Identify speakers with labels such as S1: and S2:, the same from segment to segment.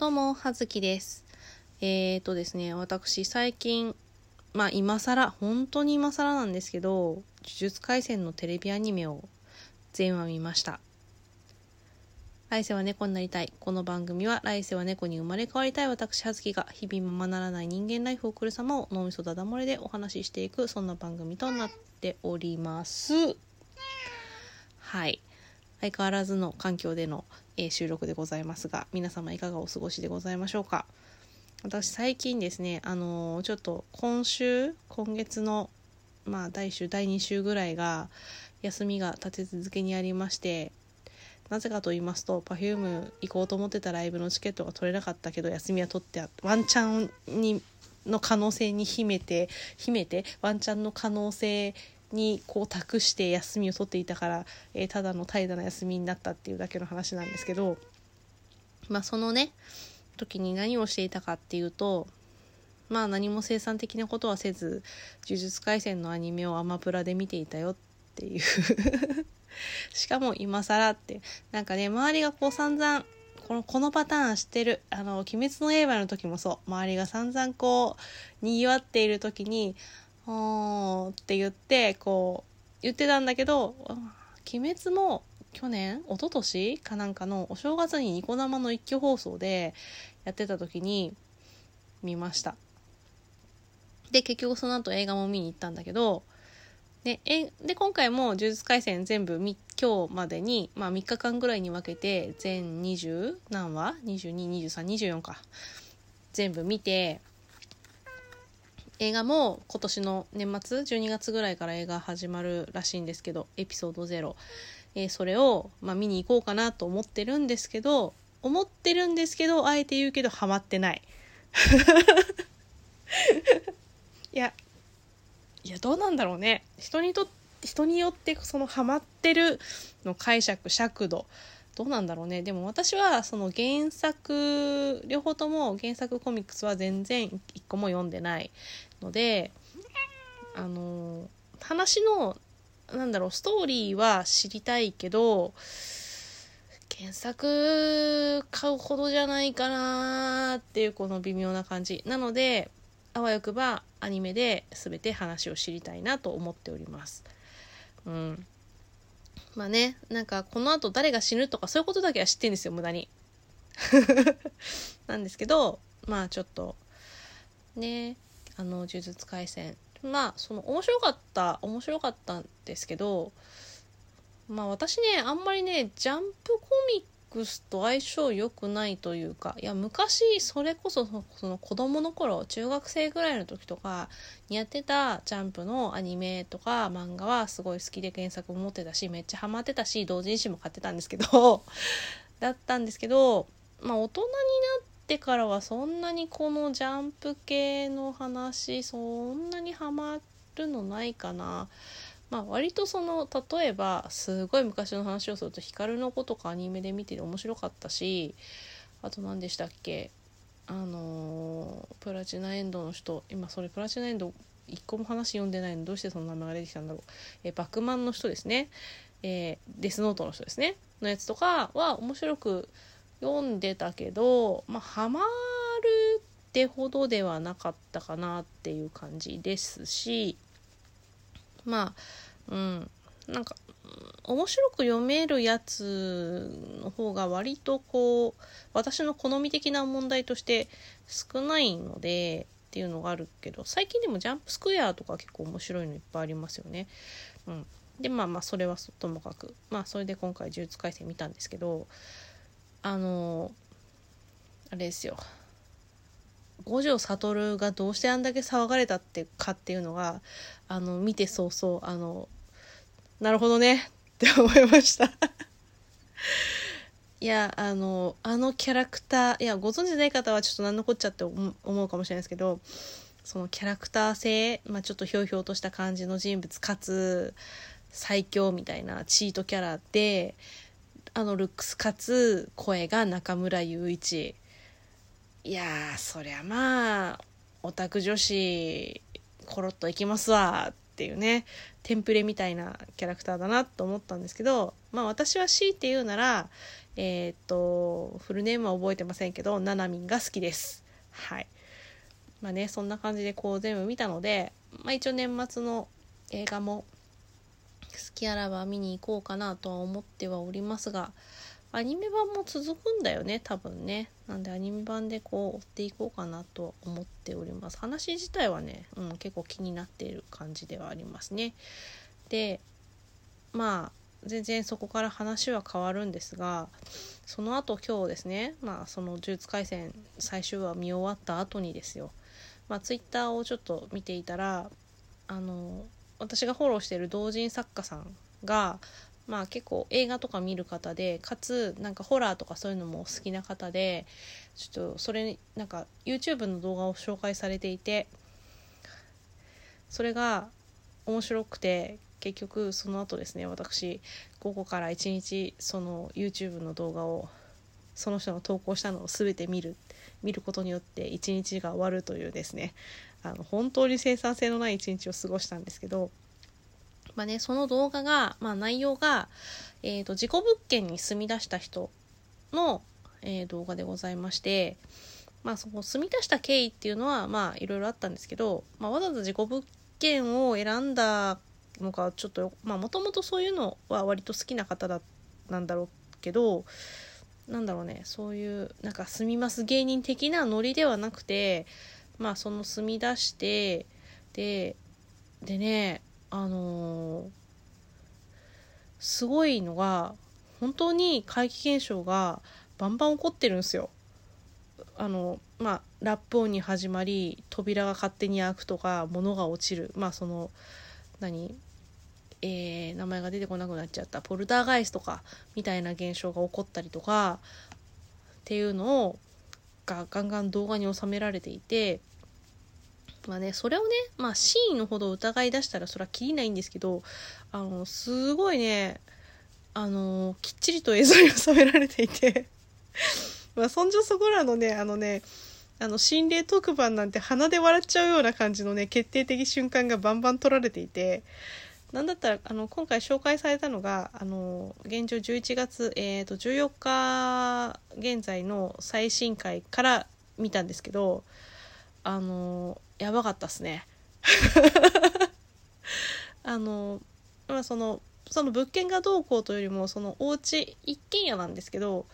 S1: どうも、はずきです。えーとですね、私、最近、まあ、今更、本当に今更なんですけど、呪術廻戦のテレビアニメを全話見ました。来世は猫になりたい。この番組は、来世は猫に生まれ変わりたい私、はずきが、日々ままならない人間ライフを送る様を脳みそだだ漏れでお話ししていく、そんな番組となっております。はい。相変わらずの環境での、えー収録でございますが皆様いかがお過ごしでございましょうか。私最近ですねあのーちょっと今週今月のまあ第1週第2週ぐらいが休みが立て続けにありましてなぜかと言いますと Perfume 行こうと思ってたライブのチケットが取れなかったけど休みは取ってあワンチャンにの可能性に秘めて秘めてワンチャンの可能性にこう託して休みを取っていたから、えーただの怠惰な休みになったっていうだけの話なんですけどまあそのね時に何をしていたかっていうとまあ何も生産的なことはせず呪術廻戦のアニメをアマプラで見ていたよっていう。しかも今更って。なんかね周りがこう散々このこのパターン知ってる。あの「鬼滅の刃」の時もそう。周りが散々こうにぎわっている時に「おー」って言ってこう言ってたんだけど「鬼滅」も去年一昨年かなんかのお正月にニコ生の一挙放送でやってた時に見ましたで結局その後映画も見に行ったんだけどでえで今回も「呪術廻戦」全部今日までに、まあ、3日間ぐらいに分けて全20何話 ?222324 か全部見て映画も今年の年末12月ぐらいから映画始まるらしいんですけどエピソード0、えーそれを、まあ、見に行こうかなと思ってるんですけど思ってるんですけどあえて言うけどハマってない。いやいやどうなんだろうね。人にと人によってそのハマってるの解釈尺度。どうなんだろうね。でも私はその原作両方とも原作コミックスは全然一個も読んでない。のであの話のなんだろうストーリーは知りたいけど原作買うほどじゃないかなっていうこの微妙な感じ。なのであわよくばアニメで全て話を知りたいなと思っております。うん。まあねなんかこの後誰が死ぬとかそういうことだけは知ってんですよ無駄に。なんですけどまあちょっとね。あの呪術廻戦。まあその面白かった面白かったんですけどまあ私ねあんまりねジャンプコミックスと相性良くないというかいや昔それこそそのその子供の頃中学生ぐらいの時とかにやってたジャンプのアニメとか漫画はすごい好きで原作も持ってたしめっちゃハマってたし同人誌も買ってたんですけどだったんですけどまあ大人になってからはそんなにこのジャンプ系の話そんなにハマるのないかな。まあ割とその例えばすごい昔の話をすると光の子とかアニメで見てて面白かったしあと何でしたっけ？あのープラチナエンドの人。今それプラチナエンド一個も話読んでないの。どうしてその名前が出てきたんだろう。えバクマンの人ですね。えーデスノートの人ですね。のやつとかは面白く読んでたけどまあハマるってほどではなかったかなっていう感じですしまあうんなんか面白く読めるやつの方が割とこう私の好み的な問題として少ないのでっていうのがあるけど最近でもジャンプスクエアとか結構面白いのいっぱいありますよね。うん、でまあまあそれはともかくまあそれで今回呪術廻戦見たんですけどあのあれですよ。五条悟がどうしてあんだけ騒がれたってかっていうのがあの見て早々あのなるほどねって思いました。いやあのあのキャラクターいやご存知ない方はちょっと何のこっちゃって思うかもしれないですけどそのキャラクター性、まあ、ちょっとひょうひょうとした感じの人物かつ最強みたいなチートキャラであのルックスかつ声が中村雄一。いやーそりゃまあオタク女子コロッといきますわっていうねテンプレみたいなキャラクターだなと思ったんですけどまあ私は強いて言うならえー、っとフルネームは覚えてませんけどななみんが好きです。はい。まあねそんな感じでこう全部見たので、まあ、一応年末の映画も好きあらば見に行こうかなとは思ってはおりますがアニメ版も続くんだよね多分ね。なんでアニメ版でこう追っていこうかなと思っております。話自体はね、うん、結構気になっている感じではありますね。でまあ全然そこから話は変わるんですがその後今日ですねまあその「呪術廻戦」最終話見終わった後にですよ。まあツイッターをちょっと見ていたらあの私がフォローしている同人作家さんがまあ結構映画とか見る方でかつなんかホラーとかそういうのも好きな方でちょっとそれなんか YouTube の動画を紹介されていてそれが面白くて結局その後ですね私午後から一日その YouTube の動画をその人が投稿したのを全て見る見ることによって一日が終わるというですねあの本当に生産性のない一日を過ごしたんですけど、まあね、その動画が、まあ、内容が、えーと、事故物件に住み出した人の、えー、動画でございまして、まあ、その住み出した経緯っていうのはまあいろいろあったんですけど、まあ、わざわざ事故物件を選んだのかちょっとまあもともとそういうのは割と好きな方だなんだろうけどなんだろうねそういうなんか住みます芸人的なノリではなくてまあその住み出してででねあのー、すごいのが本当に怪奇現象がバンバン起こってるんですよ。あのまあラップ音に始まり扉が勝手に開くとか物が落ちるまあその何えー、名前が出てこなくなっちゃったポルダーガイスとかみたいな現象が起こったりとかっていうのをがガンガン動画に収められていてまあねそれをねまあ真意のほど疑い出したらそれはきりないんですけどあのすごいねあのきっちりと映像に収められていて まあそんじょそこらのねあのねあの心霊特番なんて鼻で笑っちゃうような感じのね決定的瞬間がバンバン撮られていてなんだったらあの今回紹介されたのがあの現状11月、えーと、14日現在の最新回から見たんですけどあのやばかったっすね。あのまあそのその物件がどうこうというよりもそのお家一軒家なんですけど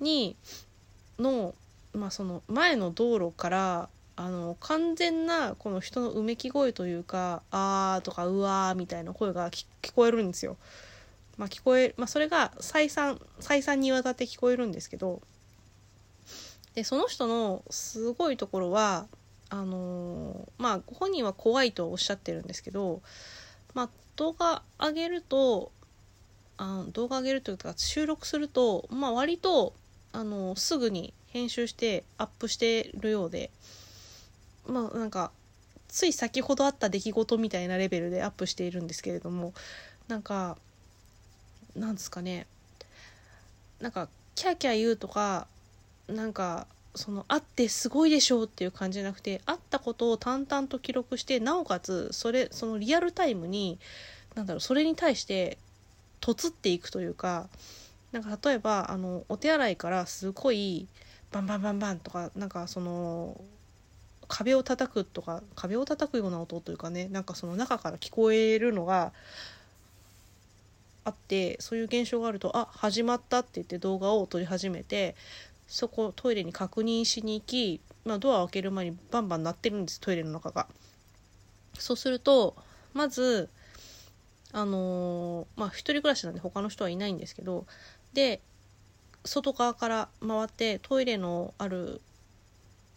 S1: にの,、まあ、その前の道路からあの完全なこの人のうめき声というか「あー」とか「うわー」みたいな声が聞こえるんですよ。まあ、聞こえまあ、それが再三再三にわたって聞こえるんですけどでその人のすごいところはあの、まあご本人は怖いとおっしゃってるんですけど、まあ、動画上げるとあ動画上げるというか収録すると、まあ、割とあの、すぐに編集してアップしてるようで。まあなんかつい先ほどあった出来事みたいなレベルでアップしているんですけれどもなんかなんですかねなんかキャーキャー言うとかなんかそのあってすごいでしょうっていう感じじゃなくてあったことを淡々と記録してなおかつそれそのリアルタイムになんだろうそれに対してとつっていくというかなんか例えばあのお手洗いからすごいバンバンバンバンとかなんかその壁を叩くとか壁を叩くような音というかねなんかその中から聞こえるのがあってそういう現象があるとあ始まったって言って動画を撮り始めてそこトイレに確認しに行き、まあ、ドアを開ける前にバンバン鳴ってるんですトイレの中が。そうするとまずあのー、まあ一人暮らしなんで他の人はいないんですけどで外側から回ってトイレのある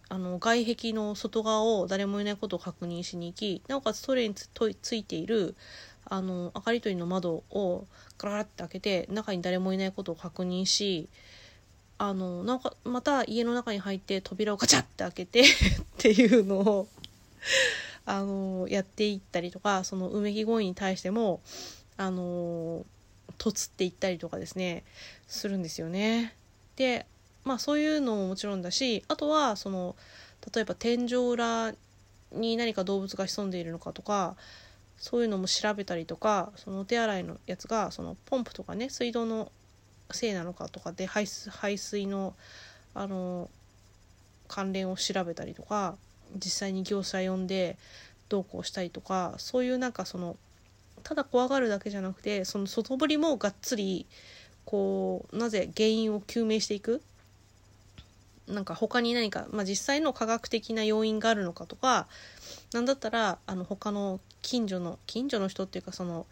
S1: あの外壁の外側を誰もいないことを確認しに行きなおかつトイレについているあの明かり取りの窓をガラガラって開けて中に誰もいないことを確認しあのなおかまた家の中に入って扉をガチャって開けて っていうのをあのやっていったりとかそのうめき声に対してもあのとつっていったりとかですねするんですよね。でまあそういうのももちろんだしあとはその例えば天井裏に何か動物が潜んでいるのかとかそういうのも調べたりとかそのお手洗いのやつがそのポンプとかね水道のせいなのかとかで排水排水のあの関連を調べたりとか実際に業者呼んでどうこうしたりとかそういうなんかそのただ怖がるだけじゃなくてその外堀もがっつりこうなぜ原因を究明していく？なんか他に何か、まあ、実際の科学的な要因があるのかとか何だったらあの他の近所の近所の人っていうかその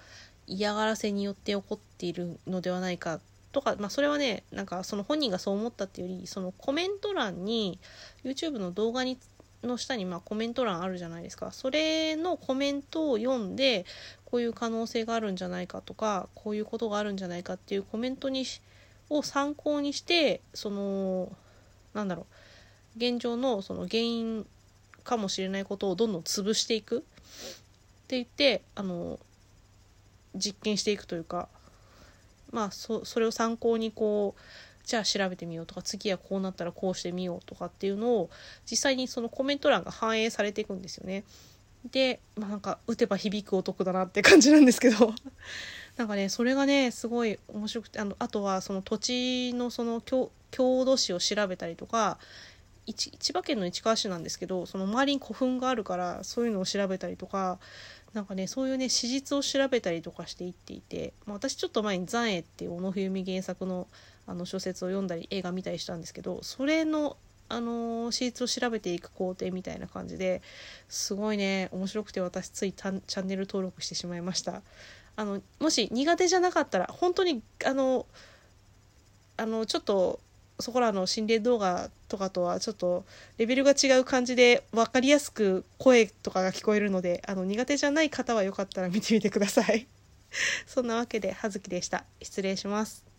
S1: 嫌がらせによって起こっているのではないかとか、まあ、それはねなんかその本人がそう思ったっていうよりそのコメント欄に YouTube の動画にの下にまあコメント欄あるじゃないですか。それのコメントを読んでこういう可能性があるんじゃないかとかこういうことがあるんじゃないかっていうコメントにを参考にしてそのなんだろう現状のその原因かもしれないことをどんどん潰していくって言ってあの実験していくというかまあそれを参考にこうじゃあ調べてみようとか次はこうなったらこうしてみようとかっていうのを実際にそのコメント欄が反映されていくんですよね。で、まあ、なんか打てば響く男だなって感じなんですけどなんかねそれがねすごい面白くてあのあとはその土地のその郷土史を調べたりとか千葉県の市川市なんですけどその周りに古墳があるからそういうのを調べたりとかなんかねそういうね史実を調べたりとかしていっていて、まあ、私ちょっと前に「残影」っていう小野冬美原作のあの小説を読んだり映画見たりしたんですけどそれのあの史実を調べていく工程みたいな感じですごいね面白くて私ついチャンネル登録してしまいました。あのもし苦手じゃなかったら本当にあのあのちょっとそこらの心霊動画とかとはちょっとレベルが違う感じで分かりやすく声とかが聞こえるのであの苦手じゃない方はよかったら見てみてください。そんなわけで葉月でした。失礼します。